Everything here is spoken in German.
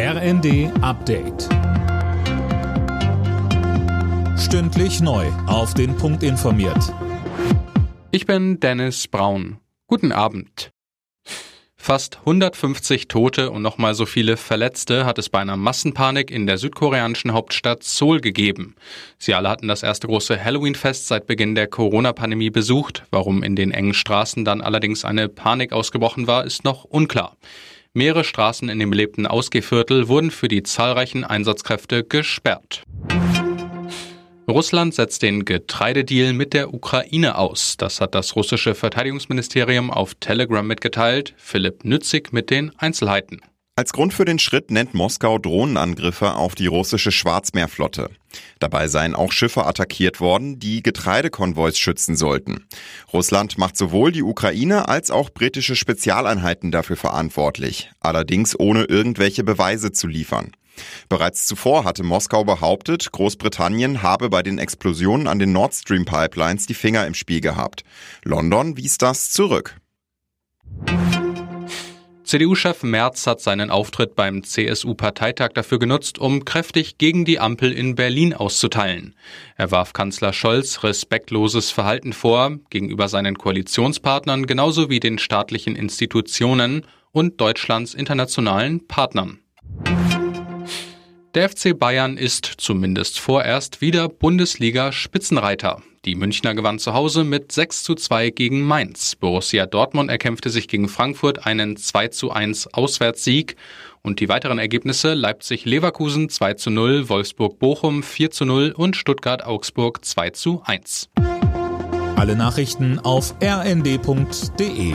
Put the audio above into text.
RND Update. Stündlich neu. Auf den Punkt informiert. Ich bin Dennis Braun. Guten Abend. Fast 150 Tote und nochmal so viele Verletzte hat es bei einer Massenpanik in der südkoreanischen Hauptstadt Seoul gegeben. Sie alle hatten das erste große Halloween-Fest seit Beginn der Corona-Pandemie besucht. Warum in den engen Straßen dann allerdings eine Panik ausgebrochen war, ist noch unklar. Mehrere Straßen in dem belebten Ausgehviertel wurden für die zahlreichen Einsatzkräfte gesperrt. Russland setzt den Getreidedeal mit der Ukraine aus. Das hat das russische Verteidigungsministerium auf Telegram mitgeteilt. Philipp Nützig mit den Einzelheiten. Als Grund für den Schritt nennt Moskau Drohnenangriffe auf die russische Schwarzmeerflotte. Dabei seien auch Schiffe attackiert worden, die Getreidekonvois schützen sollten. Russland macht sowohl die Ukraine als auch britische Spezialeinheiten dafür verantwortlich, allerdings ohne irgendwelche Beweise zu liefern. Bereits zuvor hatte Moskau behauptet, Großbritannien habe bei den Explosionen an den Nord Stream Pipelines die Finger im Spiel gehabt. London wies das zurück. CDU-Chef Merz hat seinen Auftritt beim CSU-Parteitag dafür genutzt, um kräftig gegen die Ampel in Berlin auszuteilen. Er warf Kanzler Scholz respektloses Verhalten vor gegenüber seinen Koalitionspartnern genauso wie den staatlichen Institutionen und Deutschlands internationalen Partnern. Der FC Bayern ist zumindest vorerst wieder Bundesliga-Spitzenreiter. Die Münchner gewann zu Hause mit 6 zu 2 gegen Mainz. Borussia Dortmund erkämpfte sich gegen Frankfurt einen 2 zu 1 Auswärtssieg. Und die weiteren Ergebnisse Leipzig-Leverkusen 2 zu 0, Wolfsburg-Bochum 4 zu 0 und Stuttgart-Augsburg 2 zu 1. Alle Nachrichten auf rnd.de